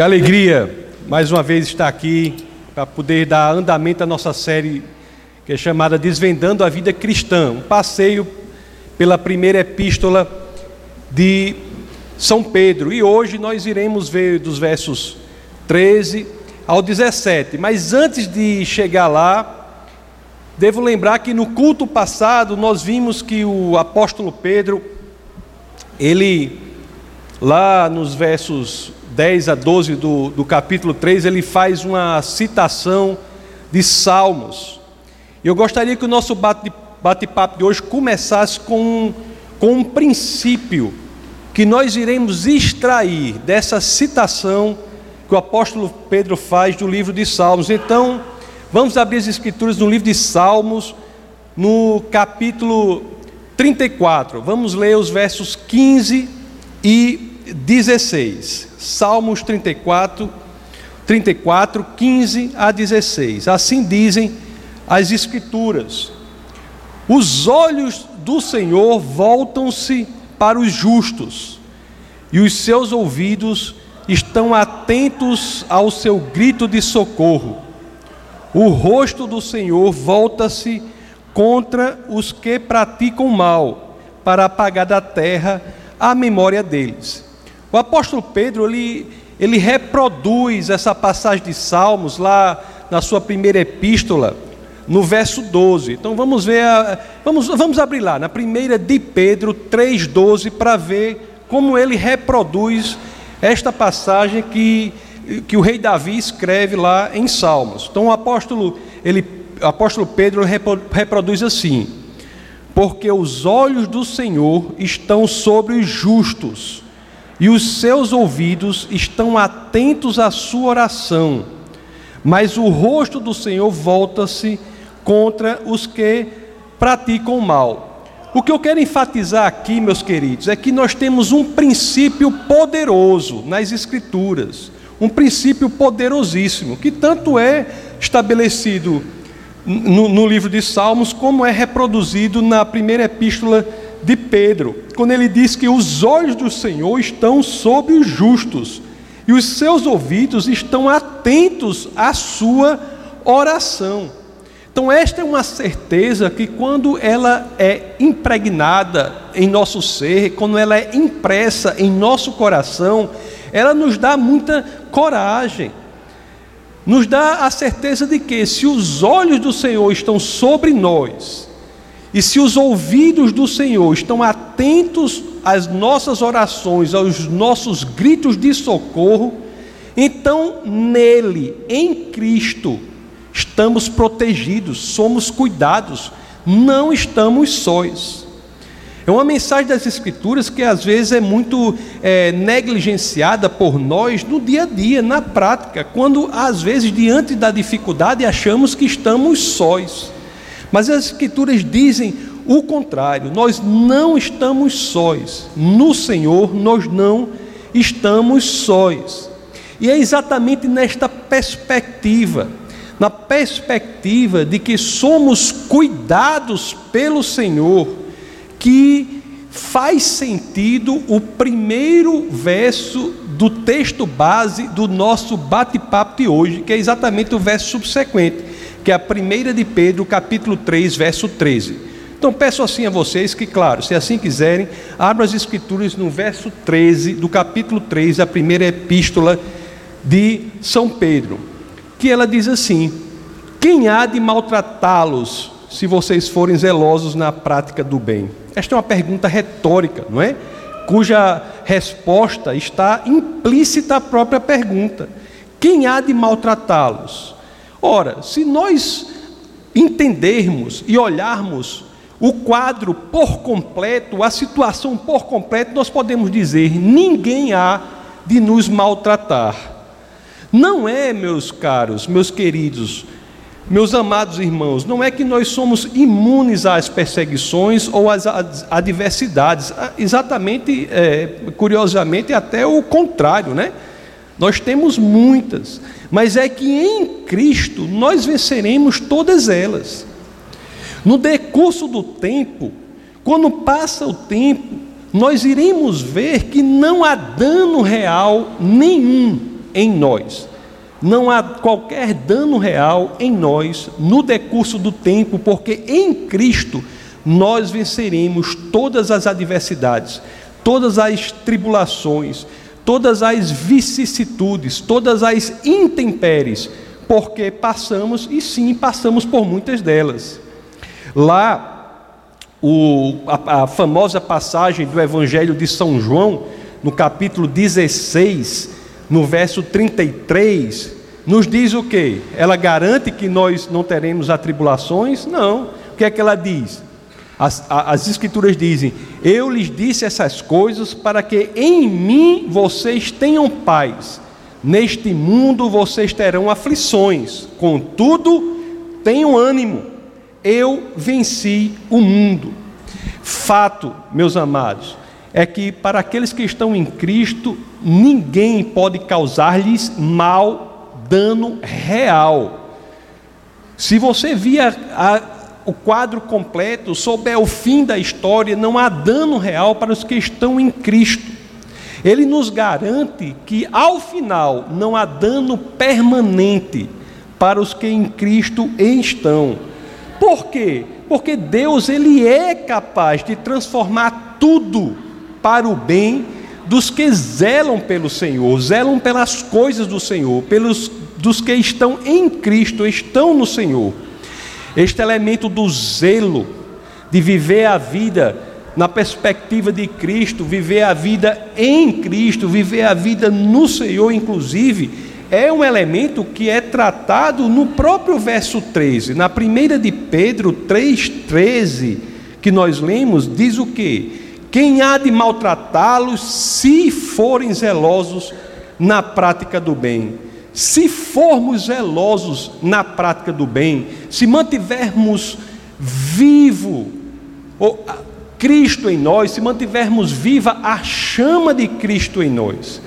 Que alegria mais uma vez estar aqui para poder dar andamento à nossa série que é chamada Desvendando a Vida Cristã, um passeio pela primeira epístola de São Pedro. E hoje nós iremos ver dos versos 13 ao 17. Mas antes de chegar lá, devo lembrar que no culto passado nós vimos que o apóstolo Pedro, ele, lá nos versos 10 a 12 do, do capítulo 3, ele faz uma citação de Salmos. Eu gostaria que o nosso bate-papo de hoje começasse com, com um princípio que nós iremos extrair dessa citação que o apóstolo Pedro faz do livro de Salmos. Então, vamos abrir as escrituras no livro de Salmos, no capítulo 34. Vamos ler os versos 15 e 16. Salmos 34, 34, 15 a 16. Assim dizem as Escrituras: Os olhos do Senhor voltam-se para os justos, e os seus ouvidos estão atentos ao seu grito de socorro. O rosto do Senhor volta-se contra os que praticam mal, para apagar da terra a memória deles. O apóstolo Pedro, ele, ele reproduz essa passagem de Salmos lá na sua primeira epístola, no verso 12. Então vamos ver, a, vamos, vamos abrir lá, na primeira de Pedro 3,12, para ver como ele reproduz esta passagem que, que o rei Davi escreve lá em Salmos. Então o apóstolo, ele, o apóstolo Pedro reproduz assim: Porque os olhos do Senhor estão sobre os justos e os seus ouvidos estão atentos à sua oração, mas o rosto do Senhor volta-se contra os que praticam o mal. O que eu quero enfatizar aqui, meus queridos, é que nós temos um princípio poderoso nas Escrituras, um princípio poderosíssimo, que tanto é estabelecido no, no livro de Salmos, como é reproduzido na primeira epístola de Pedro, quando ele diz que os olhos do Senhor estão sobre os justos e os seus ouvidos estão atentos à sua oração. Então, esta é uma certeza que, quando ela é impregnada em nosso ser, quando ela é impressa em nosso coração, ela nos dá muita coragem, nos dá a certeza de que, se os olhos do Senhor estão sobre nós, e se os ouvidos do Senhor estão atentos às nossas orações, aos nossos gritos de socorro, então nele, em Cristo, estamos protegidos, somos cuidados, não estamos sóis. É uma mensagem das Escrituras que às vezes é muito é, negligenciada por nós no dia a dia, na prática, quando às vezes, diante da dificuldade, achamos que estamos sóis. Mas as Escrituras dizem o contrário, nós não estamos sóis, no Senhor nós não estamos sóis. E é exatamente nesta perspectiva, na perspectiva de que somos cuidados pelo Senhor, que faz sentido o primeiro verso do texto base do nosso bate-papo de hoje, que é exatamente o verso subsequente que é a primeira de Pedro, capítulo 3, verso 13. Então peço assim a vocês que, claro, se assim quiserem, abram as escrituras no verso 13 do capítulo 3 da primeira epístola de São Pedro, que ela diz assim: Quem há de maltratá-los se vocês forem zelosos na prática do bem? Esta é uma pergunta retórica, não é? Cuja resposta está implícita à própria pergunta. Quem há de maltratá-los? Ora, se nós entendermos e olharmos o quadro por completo, a situação por completo, nós podemos dizer: ninguém há de nos maltratar. Não é, meus caros, meus queridos, meus amados irmãos, não é que nós somos imunes às perseguições ou às adversidades, ah, exatamente, é, curiosamente, até o contrário, né? Nós temos muitas, mas é que em Cristo nós venceremos todas elas. No decurso do tempo, quando passa o tempo, nós iremos ver que não há dano real nenhum em nós. Não há qualquer dano real em nós no decurso do tempo, porque em Cristo nós venceremos todas as adversidades, todas as tribulações, todas as vicissitudes, todas as intempéries, porque passamos, e sim, passamos por muitas delas. Lá, o, a, a famosa passagem do Evangelho de São João, no capítulo 16, no verso 33, nos diz o que? Ela garante que nós não teremos atribulações? Não. O que é que ela diz? As, as Escrituras dizem: Eu lhes disse essas coisas para que em mim vocês tenham paz. Neste mundo vocês terão aflições, contudo, tenham ânimo. Eu venci o mundo. Fato, meus amados, é que para aqueles que estão em Cristo, ninguém pode causar-lhes mal, dano real. Se você via a, o quadro completo, souber o fim da história, não há dano real para os que estão em Cristo. Ele nos garante que ao final não há dano permanente para os que em Cristo estão. Por quê? Porque Deus ele é capaz de transformar tudo para o bem dos que zelam pelo Senhor, zelam pelas coisas do Senhor, pelos dos que estão em Cristo, estão no Senhor. Este elemento do zelo de viver a vida na perspectiva de Cristo, viver a vida em Cristo, viver a vida no Senhor, inclusive, é um elemento que é tratado no próprio verso 13. Na primeira de Pedro 3,13, que nós lemos, diz o que? Quem há de maltratá-los se forem zelosos na prática do bem? Se formos zelosos na prática do bem, se mantivermos vivo Cristo em nós, se mantivermos viva a chama de Cristo em nós,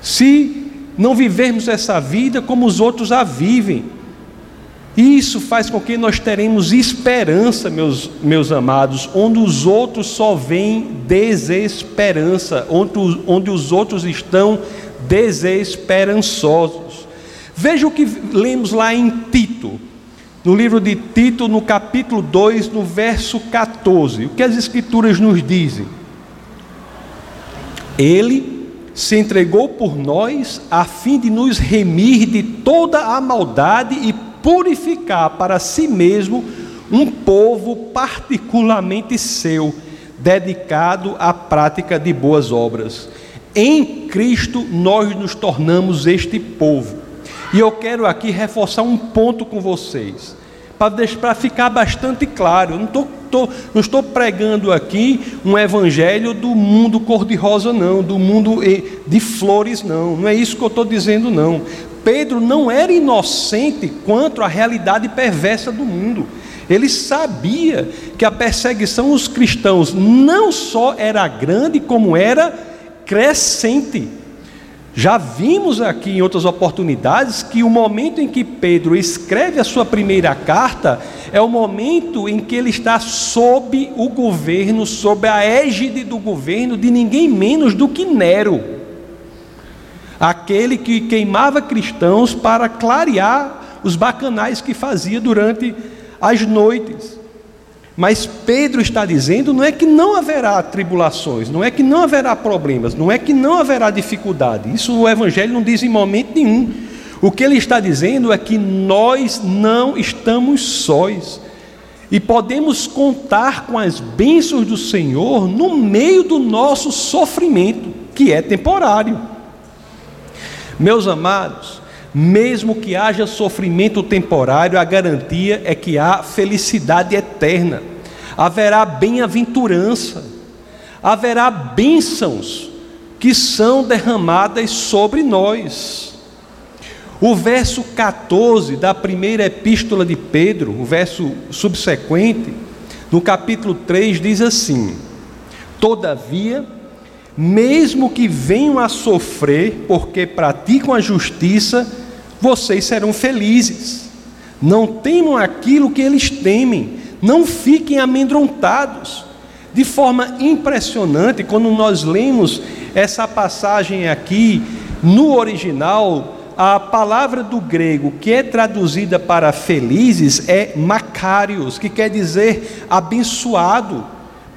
se não vivermos essa vida como os outros a vivem, isso faz com que nós teremos esperança, meus, meus amados, onde os outros só veem desesperança, onde, onde os outros estão desesperançosos. Veja o que lemos lá em Tito, no livro de Tito, no capítulo 2, no verso 14. O que as Escrituras nos dizem? Ele se entregou por nós a fim de nos remir de toda a maldade e purificar para si mesmo um povo particularmente seu, dedicado à prática de boas obras. Em Cristo nós nos tornamos este povo. E eu quero aqui reforçar um ponto com vocês, para ficar bastante claro. Eu não, tô, tô, não estou pregando aqui um evangelho do mundo cor-de-rosa, não, do mundo de flores, não. Não é isso que eu estou dizendo, não. Pedro não era inocente quanto à realidade perversa do mundo. Ele sabia que a perseguição aos cristãos não só era grande, como era crescente. Já vimos aqui em outras oportunidades que o momento em que Pedro escreve a sua primeira carta é o momento em que ele está sob o governo, sob a égide do governo de ninguém menos do que Nero aquele que queimava cristãos para clarear os bacanais que fazia durante as noites. Mas Pedro está dizendo não é que não haverá tribulações, não é que não haverá problemas, não é que não haverá dificuldade. Isso o evangelho não diz em momento nenhum. O que ele está dizendo é que nós não estamos sós. E podemos contar com as bênçãos do Senhor no meio do nosso sofrimento, que é temporário. Meus amados, mesmo que haja sofrimento temporário, a garantia é que há felicidade eterna, haverá bem-aventurança, haverá bênçãos que são derramadas sobre nós. O verso 14 da primeira epístola de Pedro, o verso subsequente, no capítulo 3, diz assim: Todavia, mesmo que venham a sofrer porque praticam a justiça, vocês serão felizes. Não temam aquilo que eles temem, não fiquem amedrontados. De forma impressionante, quando nós lemos essa passagem aqui no original, a palavra do grego que é traduzida para felizes é macários, que quer dizer abençoado,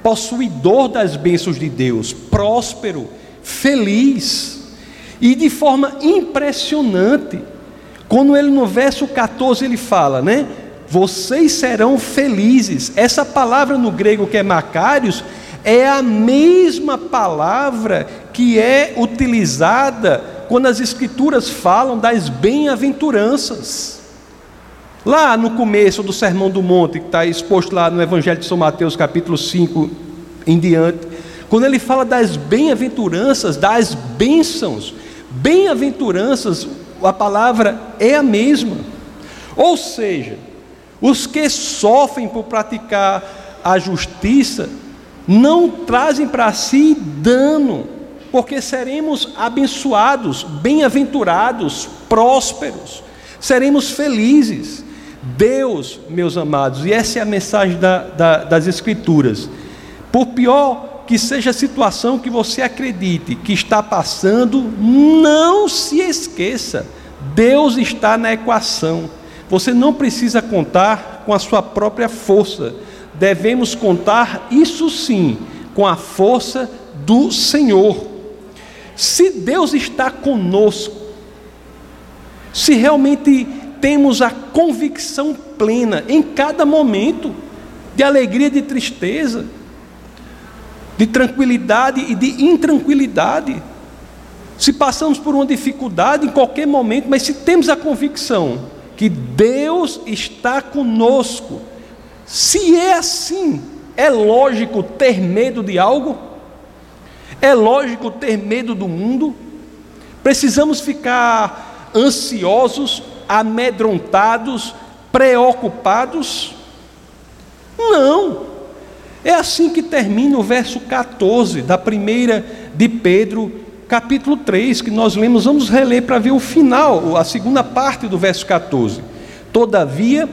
possuidor das bênçãos de Deus, próspero, feliz. E de forma impressionante, quando ele no verso 14 ele fala, né? Vocês serão felizes. Essa palavra no grego que é macários é a mesma palavra que é utilizada quando as Escrituras falam das bem-aventuranças. Lá no começo do Sermão do Monte, que está exposto lá no Evangelho de São Mateus, capítulo 5 em diante, quando ele fala das bem-aventuranças, das bênçãos, bem-aventuranças, a palavra é a mesma. Ou seja, os que sofrem por praticar a justiça não trazem para si dano, porque seremos abençoados, bem-aventurados, prósperos, seremos felizes. Deus, meus amados, e essa é a mensagem da, da, das Escrituras, por pior que seja a situação que você acredite que está passando, não se esqueça, Deus está na equação. Você não precisa contar com a sua própria força, devemos contar, isso sim, com a força do Senhor. Se Deus está conosco, se realmente temos a convicção plena em cada momento de alegria e de tristeza, de tranquilidade e de intranquilidade, se passamos por uma dificuldade em qualquer momento, mas se temos a convicção que Deus está conosco. Se é assim, é lógico ter medo de algo? É lógico ter medo do mundo? Precisamos ficar ansiosos, amedrontados, preocupados? Não. É assim que termina o verso 14 da primeira de Pedro, capítulo 3, que nós lemos, vamos reler para ver o final, a segunda parte do verso 14. Todavia,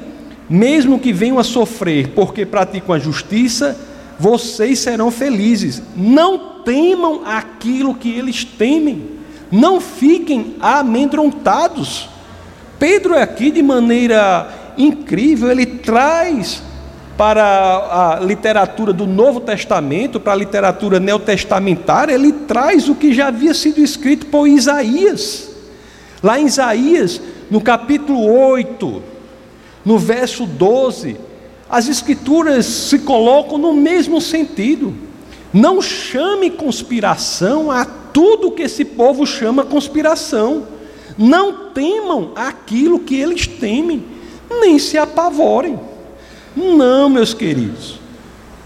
mesmo que venham a sofrer porque praticam a justiça, vocês serão felizes. Não temam aquilo que eles temem. Não fiquem amedrontados. Pedro é aqui de maneira incrível, ele traz para a literatura do Novo Testamento, para a literatura neotestamentária, ele traz o que já havia sido escrito por Isaías. Lá em Isaías, no capítulo 8, no verso 12, as escrituras se colocam no mesmo sentido. Não chame conspiração a tudo que esse povo chama conspiração. Não temam aquilo que eles temem, nem se apavorem. Não, meus queridos.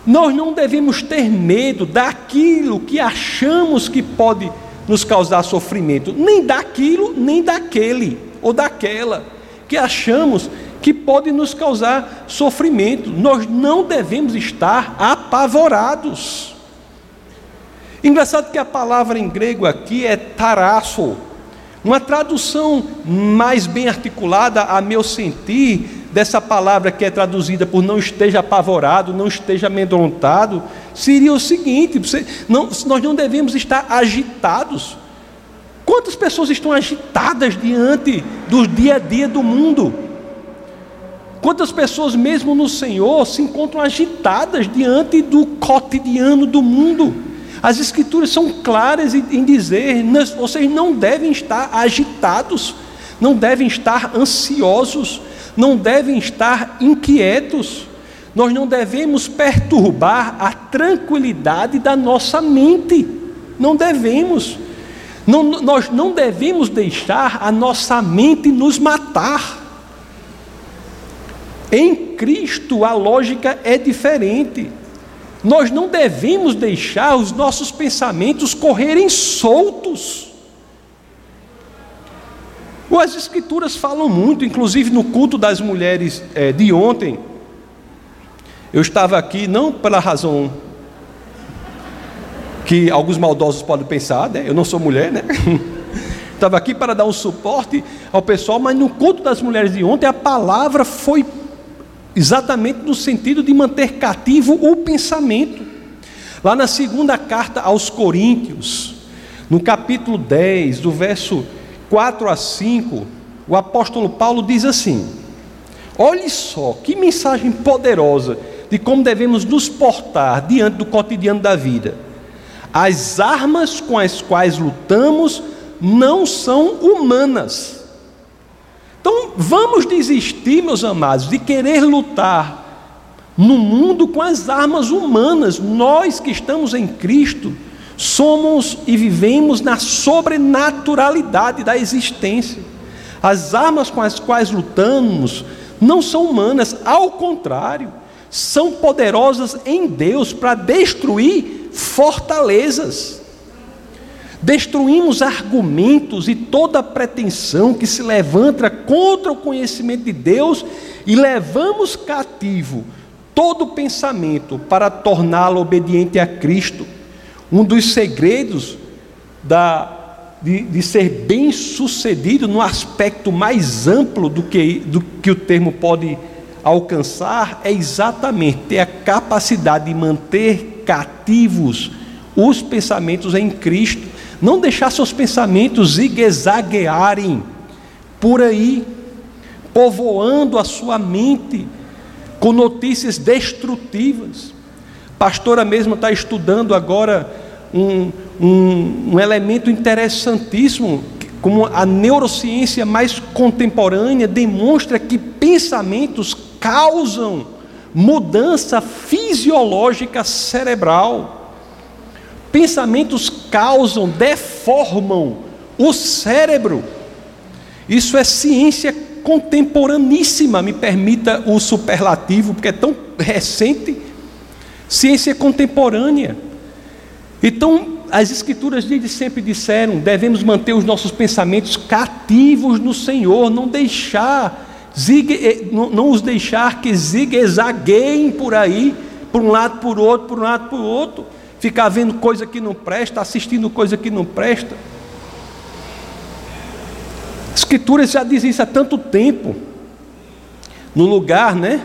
Nós não devemos ter medo daquilo que achamos que pode nos causar sofrimento, nem daquilo, nem daquele ou daquela que achamos que pode nos causar sofrimento. Nós não devemos estar apavorados. Engraçado que a palavra em grego aqui é tarasso, uma tradução mais bem articulada, a meu sentir, dessa palavra que é traduzida por não esteja apavorado, não esteja amedrontado, seria o seguinte: você, não, nós não devemos estar agitados. Quantas pessoas estão agitadas diante do dia a dia do mundo? Quantas pessoas, mesmo no Senhor, se encontram agitadas diante do cotidiano do mundo? As Escrituras são claras em dizer: vocês não devem estar agitados, não devem estar ansiosos, não devem estar inquietos, nós não devemos perturbar a tranquilidade da nossa mente, não devemos, não, nós não devemos deixar a nossa mente nos matar. Em Cristo a lógica é diferente. Nós não devemos deixar os nossos pensamentos correrem soltos. As Escrituras falam muito, inclusive no culto das mulheres é, de ontem. Eu estava aqui não pela razão que alguns maldosos podem pensar, né? eu não sou mulher, né? Estava aqui para dar um suporte ao pessoal, mas no culto das mulheres de ontem a palavra foi exatamente no sentido de manter cativo o pensamento. Lá na segunda carta aos Coríntios, No capítulo 10, do verso 4 a 5, o apóstolo Paulo diz assim: Olhe só que mensagem poderosa de como devemos nos portar diante do cotidiano da vida. As armas com as quais lutamos não são humanas. Então, vamos desistir, meus amados, de querer lutar no mundo com as armas humanas. Nós que estamos em Cristo, somos e vivemos na sobrenaturalidade da existência. As armas com as quais lutamos não são humanas, ao contrário, são poderosas em Deus para destruir fortalezas. Destruímos argumentos e toda pretensão que se levanta contra o conhecimento de Deus e levamos cativo todo pensamento para torná-lo obediente a Cristo. Um dos segredos da, de, de, ser bem sucedido no aspecto mais amplo do que, do que o termo pode alcançar é exatamente ter a capacidade de manter cativos os pensamentos em Cristo, não deixar seus pensamentos zigue-zaguearem por aí, povoando a sua mente com notícias destrutivas. pastora mesmo está estudando agora um, um, um elemento interessantíssimo, como a neurociência mais contemporânea demonstra que pensamentos causam mudança fisiológica cerebral. Pensamentos causam, deformam o cérebro. Isso é ciência contemporaníssima, me permita o superlativo, porque é tão recente. Ciência contemporânea. Então, as Escrituras sempre disseram: devemos manter os nossos pensamentos cativos no Senhor, não deixar, eh, não os deixar que zigue-zagueiem por aí, por um lado, por outro, por um lado, por outro, ficar vendo coisa que não presta, assistindo coisa que não presta. As Escrituras já dizem isso há tanto tempo. No lugar, né?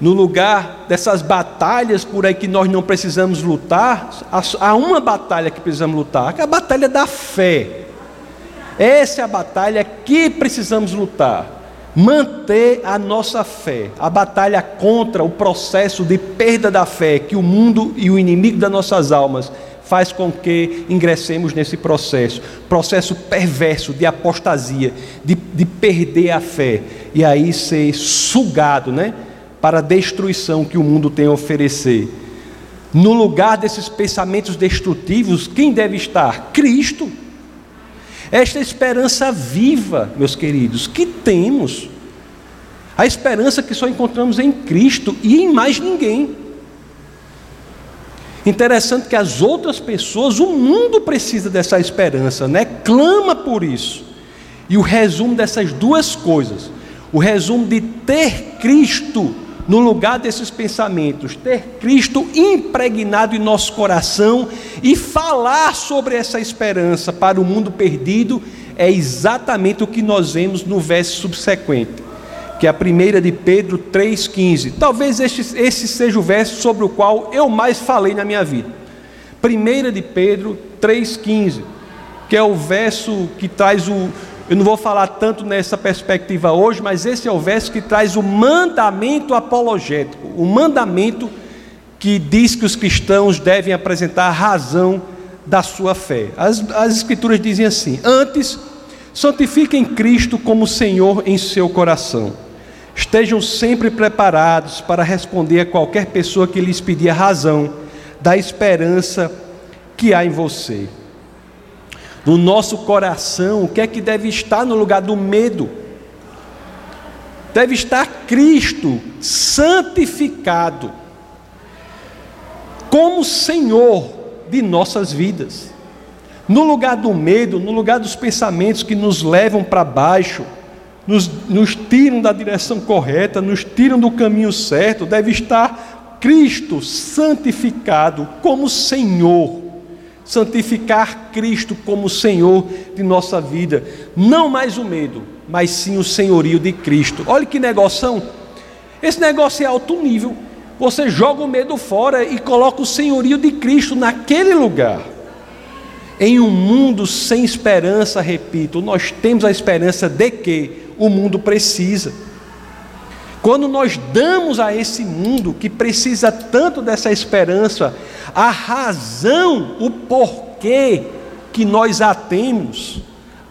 no lugar dessas batalhas por aí que nós não precisamos lutar, há uma batalha que precisamos lutar, que é a batalha da fé. Essa é a batalha que precisamos lutar. Manter a nossa fé, a batalha contra o processo de perda da fé que o mundo e o inimigo das nossas almas faz com que ingressemos nesse processo, processo perverso de apostasia, de, de perder a fé e aí ser sugado, né? para a destruição que o mundo tem a oferecer. No lugar desses pensamentos destrutivos, quem deve estar? Cristo. Esta esperança viva, meus queridos, que temos. A esperança que só encontramos em Cristo e em mais ninguém. Interessante que as outras pessoas, o mundo precisa dessa esperança, né? Clama por isso. E o resumo dessas duas coisas, o resumo de ter Cristo no lugar desses pensamentos, ter Cristo impregnado em nosso coração e falar sobre essa esperança para o mundo perdido, é exatamente o que nós vemos no verso subsequente, que é a primeira de Pedro 3,15. Talvez este, esse seja o verso sobre o qual eu mais falei na minha vida. Primeira de Pedro 3,15, que é o verso que traz o, eu não vou falar tanto nessa perspectiva hoje, mas esse é o verso que traz o mandamento apologético, o mandamento que diz que os cristãos devem apresentar a razão da sua fé. As, as Escrituras dizem assim: Antes, santifiquem Cristo como Senhor em seu coração. Estejam sempre preparados para responder a qualquer pessoa que lhes pedir a razão da esperança que há em você no nosso coração, o que é que deve estar no lugar do medo? Deve estar Cristo santificado como Senhor de nossas vidas. No lugar do medo, no lugar dos pensamentos que nos levam para baixo, nos, nos tiram da direção correta, nos tiram do caminho certo, deve estar Cristo santificado como Senhor santificar Cristo como Senhor de nossa vida. Não mais o medo, mas sim o senhorio de Cristo. Olha que negócio. Esse negócio é alto nível. Você joga o medo fora e coloca o senhorio de Cristo naquele lugar. Em um mundo sem esperança, repito, nós temos a esperança de que o mundo precisa. Quando nós damos a esse mundo que precisa tanto dessa esperança, a razão, o porquê que nós a temos,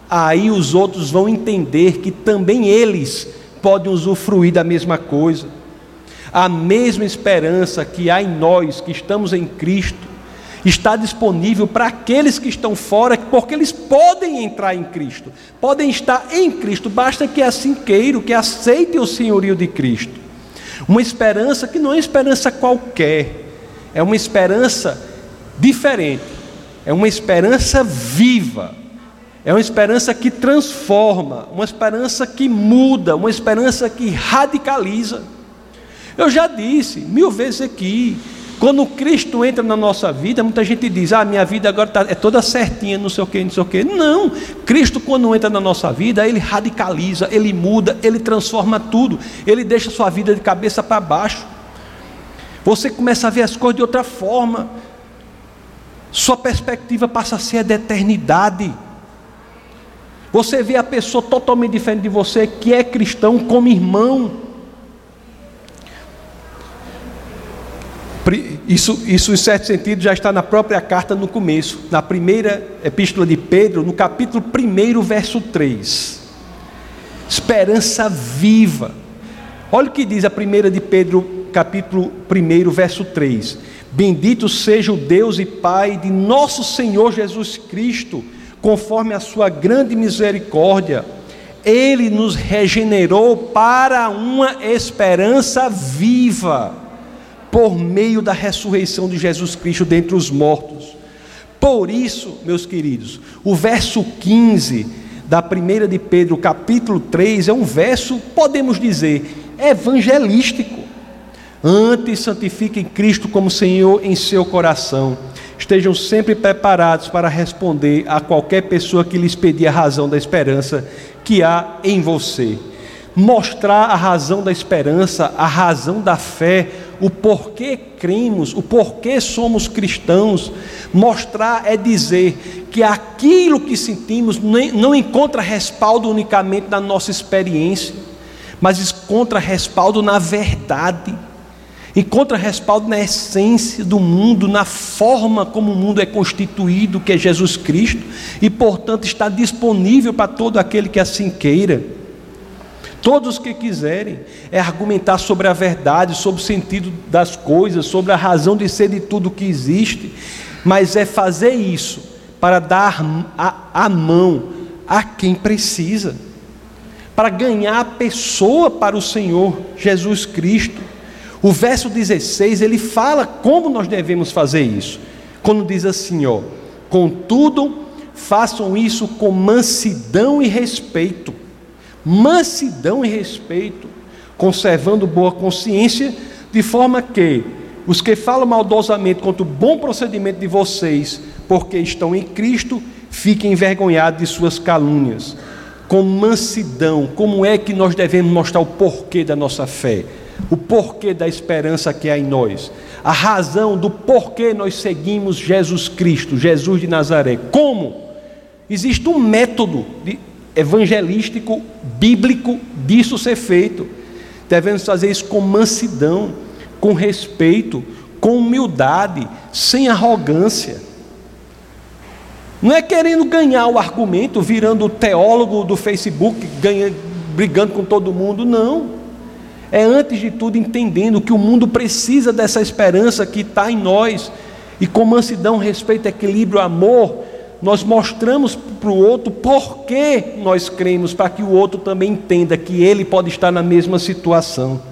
aí os outros vão entender que também eles podem usufruir da mesma coisa. A mesma esperança que há em nós que estamos em Cristo está disponível para aqueles que estão fora, porque eles podem entrar em Cristo, podem estar em Cristo, basta que assim queiram, que aceitem o senhorio de Cristo. Uma esperança que não é esperança qualquer, é uma esperança diferente, é uma esperança viva, é uma esperança que transforma, uma esperança que muda, uma esperança que radicaliza. Eu já disse mil vezes aqui, quando Cristo entra na nossa vida, muita gente diz: Ah, minha vida agora tá, é toda certinha, não sei o que, não sei o que. Não, Cristo, quando entra na nossa vida, ele radicaliza, ele muda, ele transforma tudo, ele deixa sua vida de cabeça para baixo. Você começa a ver as coisas de outra forma, sua perspectiva passa a ser a da eternidade. Você vê a pessoa totalmente diferente de você, que é cristão, como irmão. Isso, isso, em certo sentido, já está na própria carta no começo, na primeira epístola de Pedro, no capítulo 1, verso 3. Esperança viva. Olha o que diz a primeira de Pedro, capítulo 1, verso 3. Bendito seja o Deus e Pai de nosso Senhor Jesus Cristo, conforme a sua grande misericórdia. Ele nos regenerou para uma esperança viva por meio da ressurreição de Jesus Cristo dentre os mortos. Por isso, meus queridos, o verso 15 da primeira de Pedro, capítulo 3, é um verso, podemos dizer, evangelístico. Antes santifiquem Cristo como Senhor em seu coração. Estejam sempre preparados para responder a qualquer pessoa que lhes pedir a razão da esperança que há em você. Mostrar a razão da esperança, a razão da fé, o porquê cremos, o porquê somos cristãos. Mostrar é dizer que aquilo que sentimos não encontra respaldo unicamente na nossa experiência, mas encontra respaldo na verdade. Encontra respaldo na essência do mundo, na forma como o mundo é constituído, que é Jesus Cristo, e portanto está disponível para todo aquele que assim queira. Todos que quiserem é argumentar sobre a verdade, sobre o sentido das coisas, sobre a razão de ser de tudo que existe, mas é fazer isso para dar a, a mão a quem precisa, para ganhar a pessoa para o Senhor Jesus Cristo. O verso 16 ele fala como nós devemos fazer isso, quando diz assim: ó, contudo, façam isso com mansidão e respeito mansidão e respeito, conservando boa consciência, de forma que os que falam maldosamente contra o bom procedimento de vocês, porque estão em Cristo, fiquem envergonhados de suas calúnias. Com mansidão, como é que nós devemos mostrar o porquê da nossa fé? O porquê da esperança que há em nós? A razão do porquê nós seguimos Jesus Cristo, Jesus de Nazaré. Como? Existe um método de, evangelístico, bíblico disso ser feito. Devemos fazer isso com mansidão, com respeito, com humildade, sem arrogância. Não é querendo ganhar o argumento, virando o teólogo do Facebook, ganha, brigando com todo mundo, não. É antes de tudo entendendo que o mundo precisa dessa esperança que está em nós, e com mansidão, respeito, equilíbrio, amor, nós mostramos para o outro por que nós cremos, para que o outro também entenda que ele pode estar na mesma situação.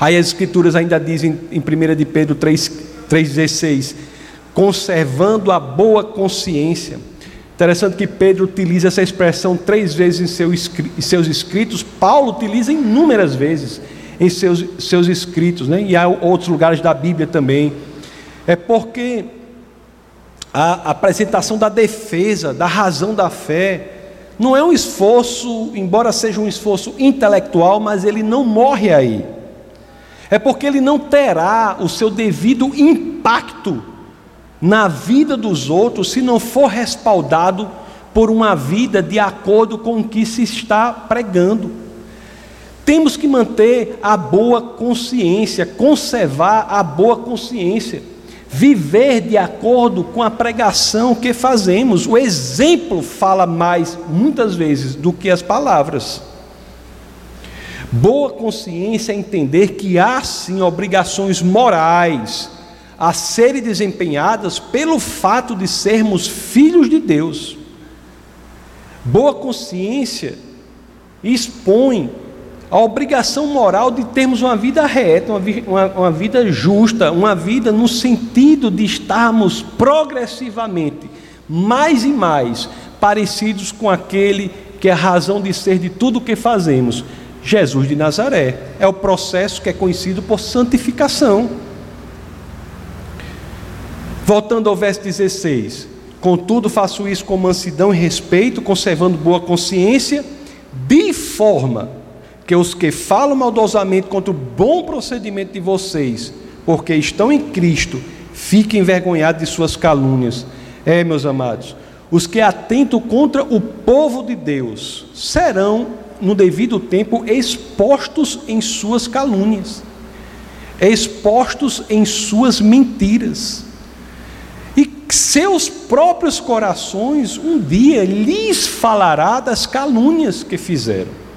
Aí as Escrituras ainda dizem em 1 de Pedro 3,16: conservando a boa consciência. Interessante que Pedro utiliza essa expressão três vezes em, em seus escritos, Paulo utiliza inúmeras vezes em seus, seus escritos, né? e há outros lugares da Bíblia também. É porque a apresentação da defesa, da razão da fé, não é um esforço, embora seja um esforço intelectual, mas ele não morre aí. É porque ele não terá o seu devido impacto na vida dos outros se não for respaldado por uma vida de acordo com o que se está pregando. Temos que manter a boa consciência, conservar a boa consciência, viver de acordo com a pregação que fazemos. O exemplo fala mais, muitas vezes, do que as palavras. Boa consciência é entender que há sim obrigações morais a serem desempenhadas pelo fato de sermos filhos de Deus. Boa consciência expõe a obrigação moral de termos uma vida reta, uma, uma, uma vida justa, uma vida no sentido de estarmos progressivamente mais e mais parecidos com aquele que é a razão de ser de tudo o que fazemos, Jesus de Nazaré. É o processo que é conhecido por santificação. Voltando ao verso 16: Contudo, faço isso com mansidão e respeito, conservando boa consciência, de forma que os que falam maldosamente contra o bom procedimento de vocês, porque estão em Cristo, fiquem envergonhados de suas calúnias. É, meus amados, os que atentam contra o povo de Deus serão, no devido tempo, expostos em suas calúnias, expostos em suas mentiras seus próprios corações um dia lhes falará das calúnias que fizeram.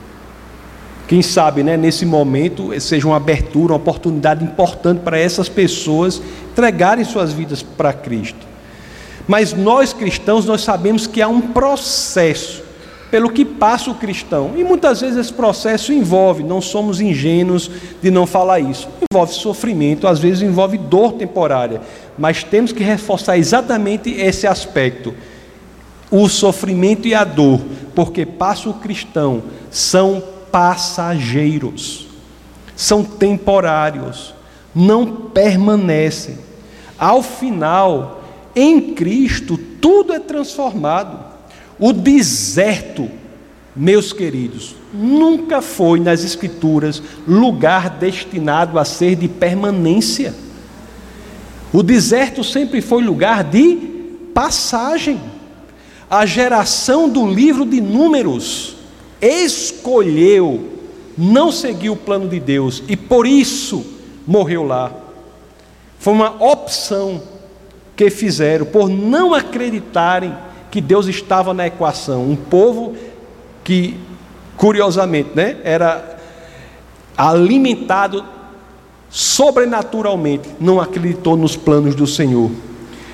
Quem sabe, né, nesse momento, seja uma abertura, uma oportunidade importante para essas pessoas entregarem suas vidas para Cristo. Mas nós cristãos, nós sabemos que há um processo pelo que passa o cristão. E muitas vezes esse processo envolve, não somos ingênuos de não falar isso, envolve sofrimento, às vezes envolve dor temporária, mas temos que reforçar exatamente esse aspecto. O sofrimento e a dor, porque passa o cristão, são passageiros, são temporários, não permanecem. Ao final, em Cristo, tudo é transformado. O deserto, meus queridos, nunca foi nas Escrituras lugar destinado a ser de permanência. O deserto sempre foi lugar de passagem. A geração do livro de Números escolheu não seguir o plano de Deus e por isso morreu lá. Foi uma opção que fizeram por não acreditarem que Deus estava na equação. Um povo que, curiosamente, né, era alimentado sobrenaturalmente, não acreditou nos planos do Senhor.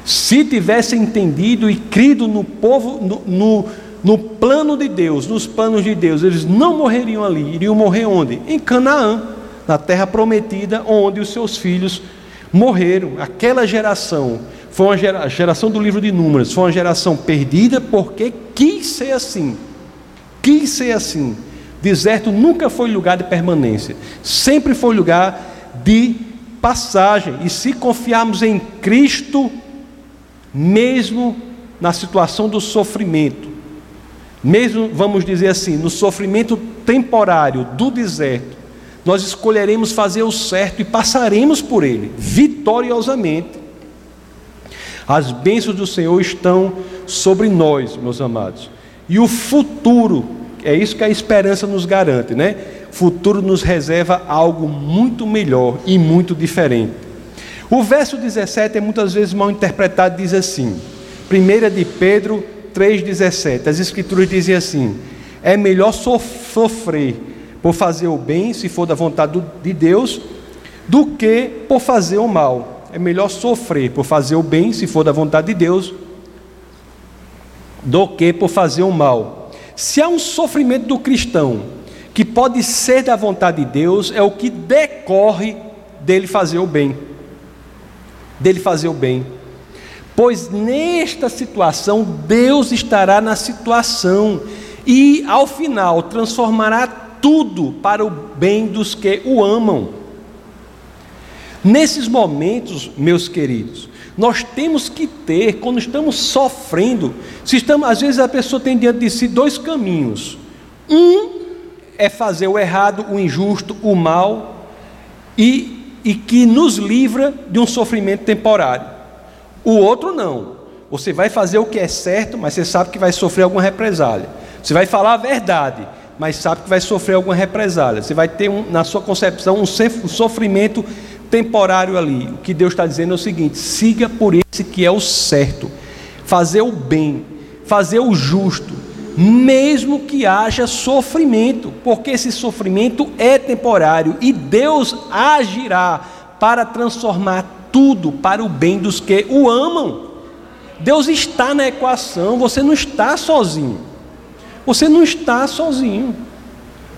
Se tivesse entendido e crido no povo, no, no, no plano de Deus, nos planos de Deus, eles não morreriam ali, iriam morrer onde? Em Canaã, na terra prometida, onde os seus filhos morreram. Aquela geração foi uma gera, geração do livro de Números, foi uma geração perdida porque quis ser assim. Quis ser assim. Deserto nunca foi lugar de permanência, sempre foi lugar de passagem. E se confiarmos em Cristo, mesmo na situação do sofrimento, mesmo, vamos dizer assim, no sofrimento temporário do deserto, nós escolheremos fazer o certo e passaremos por ele vitoriosamente. As bênçãos do Senhor estão sobre nós, meus amados. E o futuro, é isso que a esperança nos garante, né? Futuro nos reserva algo muito melhor e muito diferente. O verso 17 é muitas vezes mal interpretado, diz assim: 1 de Pedro 3,17. As escrituras dizem assim: é melhor sofrer por fazer o bem, se for da vontade de Deus, do que por fazer o mal é melhor sofrer por fazer o bem, se for da vontade de Deus, do que por fazer o mal. Se há um sofrimento do cristão que pode ser da vontade de Deus, é o que decorre dele fazer o bem. Dele fazer o bem. Pois nesta situação, Deus estará na situação e, ao final, transformará tudo para o bem dos que o amam. Nesses momentos, meus queridos, nós temos que ter, quando estamos sofrendo, se estamos, às vezes a pessoa tem diante de si dois caminhos. Um é fazer o errado, o injusto, o mal, e, e que nos livra de um sofrimento temporário. O outro não. Você vai fazer o que é certo, mas você sabe que vai sofrer alguma represália. Você vai falar a verdade, mas sabe que vai sofrer alguma represália. Você vai ter, um, na sua concepção, um sofrimento temporário ali. O que Deus está dizendo é o seguinte: siga por esse que é o certo, fazer o bem, fazer o justo, mesmo que haja sofrimento, porque esse sofrimento é temporário e Deus agirá para transformar tudo para o bem dos que o amam. Deus está na equação, você não está sozinho. Você não está sozinho.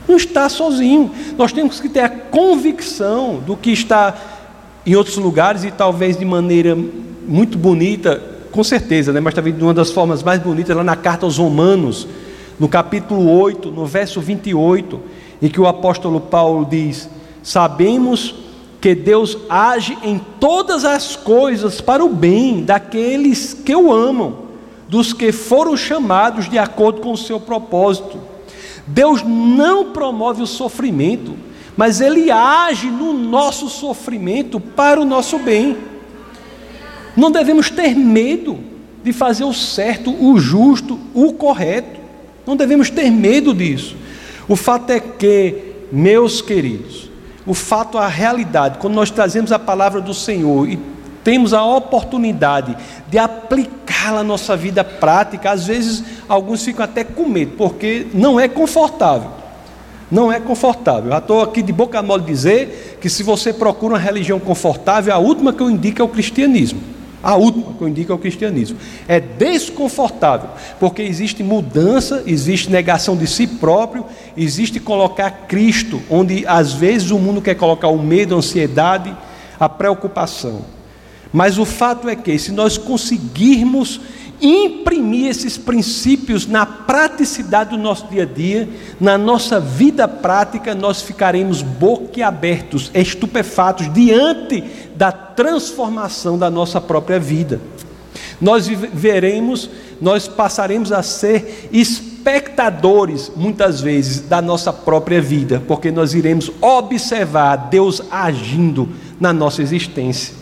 Não está sozinho. Nós temos que ter a convicção do que está em outros lugares e talvez de maneira muito bonita, com certeza, né? mas talvez de uma das formas mais bonitas, lá na carta aos Romanos, no capítulo 8, no verso 28, em que o apóstolo Paulo diz: Sabemos que Deus age em todas as coisas para o bem daqueles que o amam, dos que foram chamados de acordo com o seu propósito. Deus não promove o sofrimento, mas Ele age no nosso sofrimento para o nosso bem. Não devemos ter medo de fazer o certo, o justo, o correto. Não devemos ter medo disso. O fato é que, meus queridos, o fato, a realidade, quando nós trazemos a palavra do Senhor e temos a oportunidade de aplicá-la à nossa vida prática, às vezes alguns ficam até com medo, porque não é confortável. Não é confortável. Já estou aqui de boca mole dizer que se você procura uma religião confortável, a última que eu indico é o cristianismo. A última que eu indico é o cristianismo. É desconfortável, porque existe mudança, existe negação de si próprio, existe colocar Cristo, onde às vezes o mundo quer colocar o medo, a ansiedade, a preocupação. Mas o fato é que, se nós conseguirmos imprimir esses princípios na praticidade do nosso dia a dia, na nossa vida prática, nós ficaremos boquiabertos, estupefatos diante da transformação da nossa própria vida. Nós veremos, nós passaremos a ser espectadores, muitas vezes, da nossa própria vida, porque nós iremos observar Deus agindo na nossa existência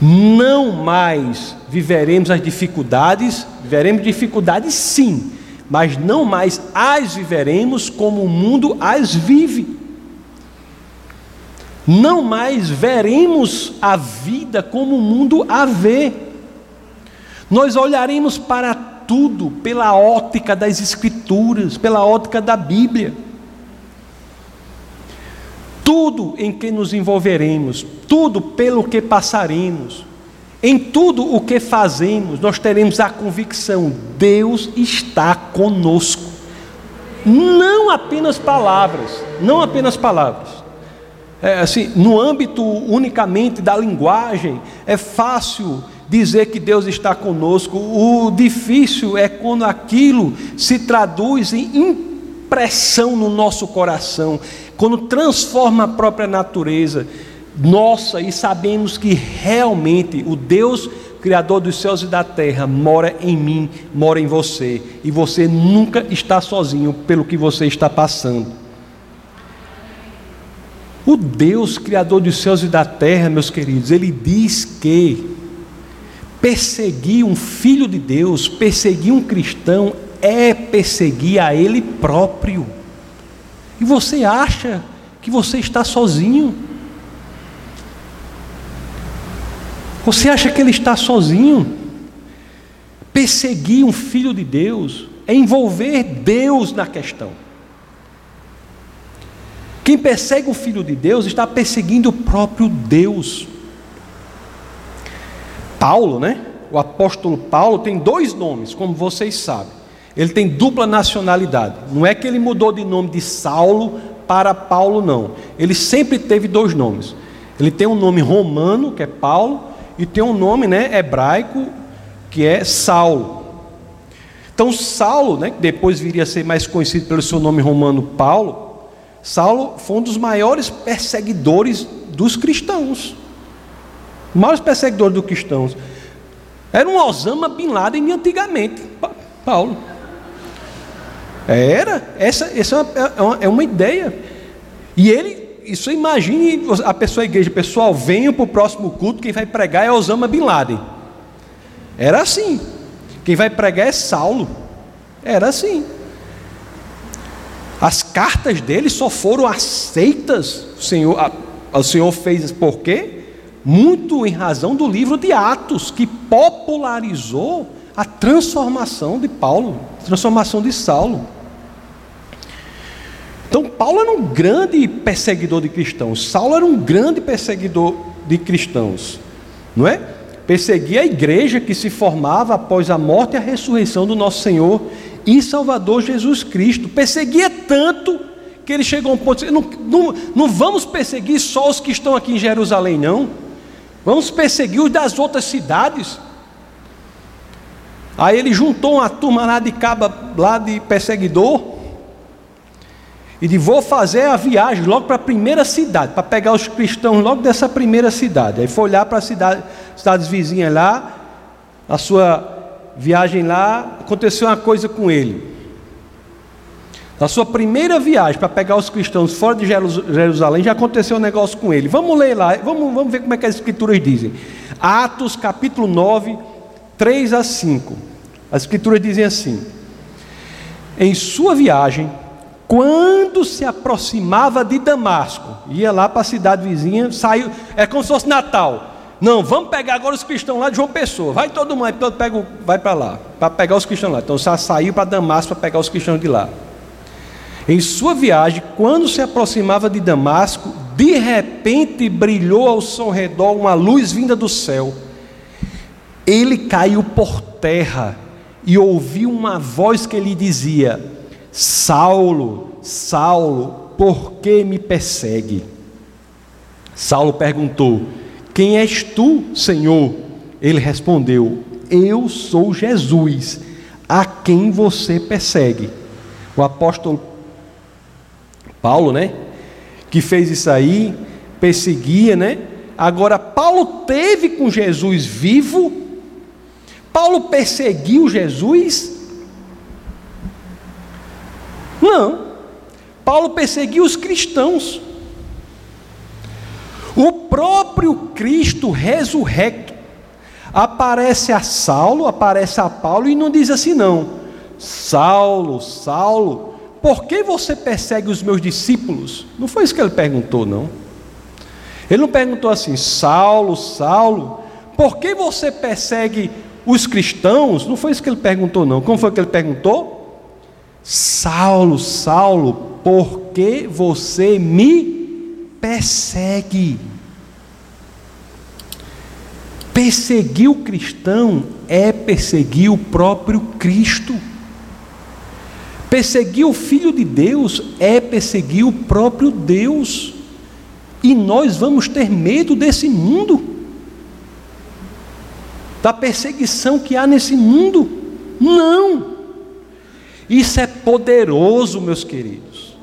não mais viveremos as dificuldades, viveremos dificuldades sim, mas não mais as viveremos como o mundo as vive. Não mais veremos a vida como o mundo a vê. Nós olharemos para tudo pela ótica das Escrituras, pela ótica da Bíblia tudo em que nos envolveremos, tudo pelo que passaremos, em tudo o que fazemos, nós teremos a convicção: Deus está conosco. Não apenas palavras, não apenas palavras. É, assim, no âmbito unicamente da linguagem, é fácil dizer que Deus está conosco. O difícil é quando aquilo se traduz em impressão no nosso coração quando transforma a própria natureza nossa e sabemos que realmente o Deus Criador dos céus e da terra mora em mim, mora em você, e você nunca está sozinho pelo que você está passando. O Deus Criador dos céus e da terra, meus queridos, ele diz que perseguir um filho de Deus, perseguir um cristão, é perseguir a ele próprio. E você acha que você está sozinho? Você acha que ele está sozinho? Perseguir um filho de Deus é envolver Deus na questão. Quem persegue o filho de Deus está perseguindo o próprio Deus. Paulo, né? O apóstolo Paulo tem dois nomes, como vocês sabem. Ele tem dupla nacionalidade. Não é que ele mudou de nome de Saulo para Paulo, não. Ele sempre teve dois nomes. Ele tem um nome romano, que é Paulo, e tem um nome né, hebraico, que é Saulo. Então, Saulo, né, que depois viria a ser mais conhecido pelo seu nome romano Paulo, Saulo foi um dos maiores perseguidores dos cristãos. Maiores perseguidores dos cristãos. Era um Osama Bin Laden antigamente, Paulo. Era, essa, essa é uma, é uma ideia. E ele isso imagine a pessoa, a igreja, pessoal, venham para o próximo culto, quem vai pregar é Osama Bin Laden. Era assim. Quem vai pregar é Saulo. Era assim. As cartas dele só foram aceitas. O Senhor, a, o Senhor fez por quê? Muito em razão do livro de Atos, que popularizou a transformação de Paulo, transformação de Saulo. Então, Paulo era um grande perseguidor de cristãos, Saulo era um grande perseguidor de cristãos, não é? Perseguia a igreja que se formava após a morte e a ressurreição do nosso Senhor e Salvador Jesus Cristo. Perseguia tanto que ele chegou a um ponto de não, não, não vamos perseguir só os que estão aqui em Jerusalém, não. Vamos perseguir os das outras cidades. Aí ele juntou uma turma lá de caba, lá de perseguidor, e de vou fazer a viagem logo para a primeira cidade, para pegar os cristãos logo dessa primeira cidade. Aí foi olhar para as cidade, cidades vizinhas lá, a sua viagem lá, aconteceu uma coisa com ele. Na sua primeira viagem para pegar os cristãos fora de Jerusalém, já aconteceu um negócio com ele. Vamos ler lá, vamos, vamos ver como é que as escrituras dizem. Atos capítulo 9, 3 a 5. As escrituras dizem assim: Em sua viagem, quando se aproximava de Damasco, ia lá para a cidade vizinha, saiu, é como se fosse Natal. Não, vamos pegar agora os cristãos lá de João Pessoa. Vai todo mundo, todo pega, vai para lá, para pegar os cristãos lá. Então já saiu para Damasco para pegar os cristãos de lá. Em sua viagem, quando se aproximava de Damasco, de repente brilhou ao seu redor uma luz vinda do céu. Ele caiu por terra e ouviu uma voz que lhe dizia: Saulo, Saulo, por que me persegue? Saulo perguntou: Quem és tu, Senhor? Ele respondeu: Eu sou Jesus, a quem você persegue. O apóstolo Paulo, né? Que fez isso aí, perseguia, né? Agora, Paulo teve com Jesus vivo. Paulo perseguiu Jesus não. Paulo perseguiu os cristãos. O próprio Cristo ressurrecto aparece a Saulo, aparece a Paulo e não diz assim não. Saulo, Saulo, por que você persegue os meus discípulos? Não foi isso que ele perguntou, não. Ele não perguntou assim, Saulo, Saulo, por que você persegue os cristãos? Não foi isso que ele perguntou, não. Como foi que ele perguntou? Saulo, Saulo, por que você me persegue? Perseguir o cristão é perseguir o próprio Cristo. Perseguir o Filho de Deus é perseguir o próprio Deus. E nós vamos ter medo desse mundo, da perseguição que há nesse mundo? Não. Isso é poderoso, meus queridos.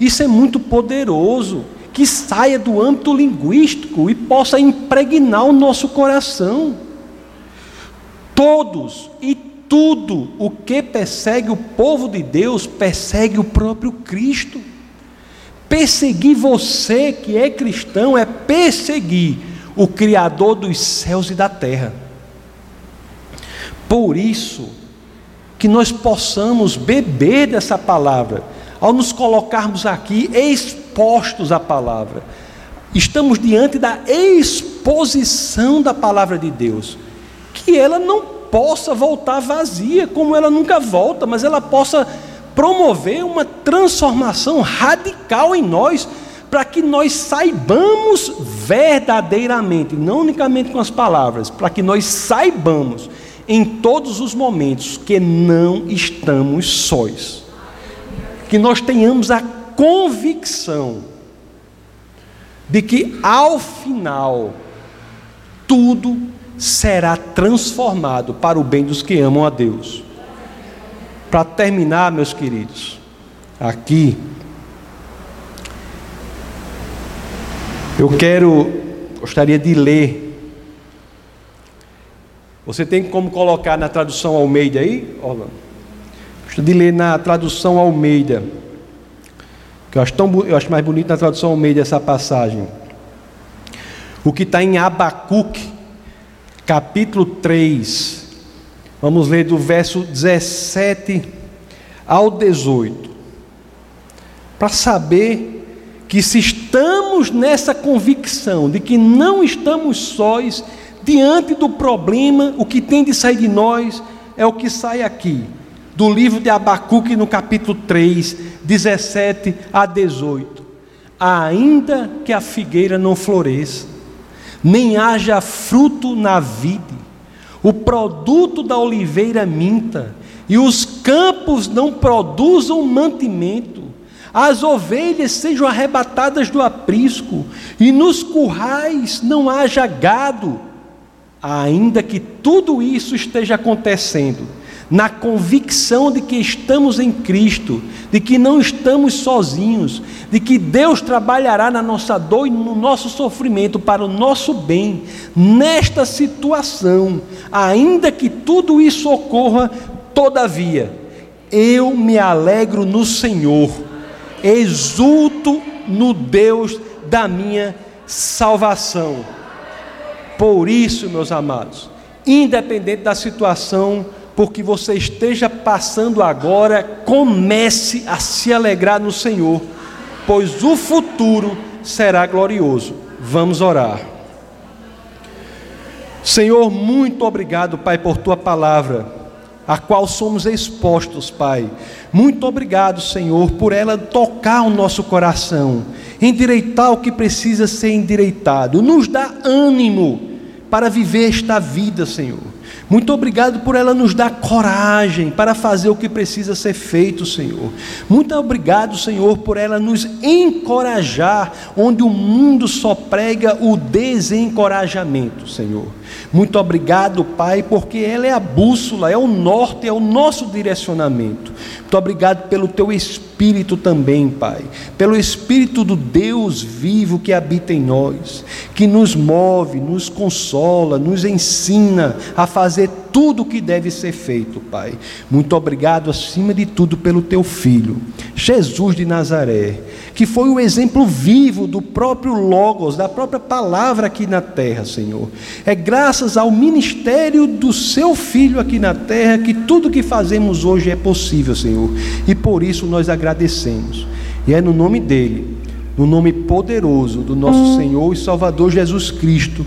Isso é muito poderoso. Que saia do âmbito linguístico e possa impregnar o nosso coração. Todos e tudo o que persegue o povo de Deus, persegue o próprio Cristo. Perseguir você que é cristão é perseguir o Criador dos céus e da terra. Por isso, que nós possamos beber dessa palavra, ao nos colocarmos aqui expostos à palavra. Estamos diante da exposição da palavra de Deus, que ela não possa voltar vazia, como ela nunca volta, mas ela possa promover uma transformação radical em nós, para que nós saibamos verdadeiramente, não unicamente com as palavras, para que nós saibamos em todos os momentos que não estamos sós. Que nós tenhamos a convicção de que ao final tudo será transformado para o bem dos que amam a Deus. Para terminar, meus queridos, aqui eu quero gostaria de ler você tem como colocar na tradução Almeida aí, Orlando? Gosto de ler na tradução Almeida. que eu acho, tão, eu acho mais bonito na tradução ao meio dessa passagem. O que está em Abacuque, capítulo 3. Vamos ler do verso 17 ao 18. Para saber que se estamos nessa convicção de que não estamos sós diante do problema, o que tem de sair de nós é o que sai aqui, do livro de Abacuque, no capítulo 3, 17 a 18. Ainda que a figueira não floresça, nem haja fruto na vide, o produto da oliveira minta, e os campos não produzam mantimento, as ovelhas sejam arrebatadas do aprisco, e nos currais não haja gado, ainda que tudo isso esteja acontecendo, na convicção de que estamos em Cristo, de que não estamos sozinhos, de que Deus trabalhará na nossa dor e no nosso sofrimento para o nosso bem, nesta situação, ainda que tudo isso ocorra, todavia, eu me alegro no Senhor, exulto no Deus da minha salvação. Por isso, meus amados, independente da situação por que você esteja passando agora, comece a se alegrar no Senhor, pois o futuro será glorioso. Vamos orar. Senhor, muito obrigado, Pai, por tua palavra, a qual somos expostos, Pai. Muito obrigado, Senhor, por ela tocar o nosso coração, endireitar o que precisa ser endireitado, nos dá ânimo para viver esta vida, Senhor. Muito obrigado por ela nos dar coragem para fazer o que precisa ser feito, Senhor. Muito obrigado, Senhor, por ela nos encorajar onde o mundo só prega o desencorajamento, Senhor. Muito obrigado, Pai, porque ela é a bússola, é o norte, é o nosso direcionamento. Muito obrigado pelo teu Espírito também, Pai. Pelo Espírito do Deus vivo que habita em nós, que nos move, nos consola, nos ensina a fazer tudo o que deve ser feito, Pai. Muito obrigado, acima de tudo, pelo teu Filho, Jesus de Nazaré, que foi o exemplo vivo do próprio Logos, da própria palavra aqui na terra, Senhor. É graças ao ministério do seu Filho aqui na terra que tudo que fazemos hoje é possível, Senhor. E por isso nós agradecemos. E é no nome dele, no nome poderoso do nosso Senhor e Salvador Jesus Cristo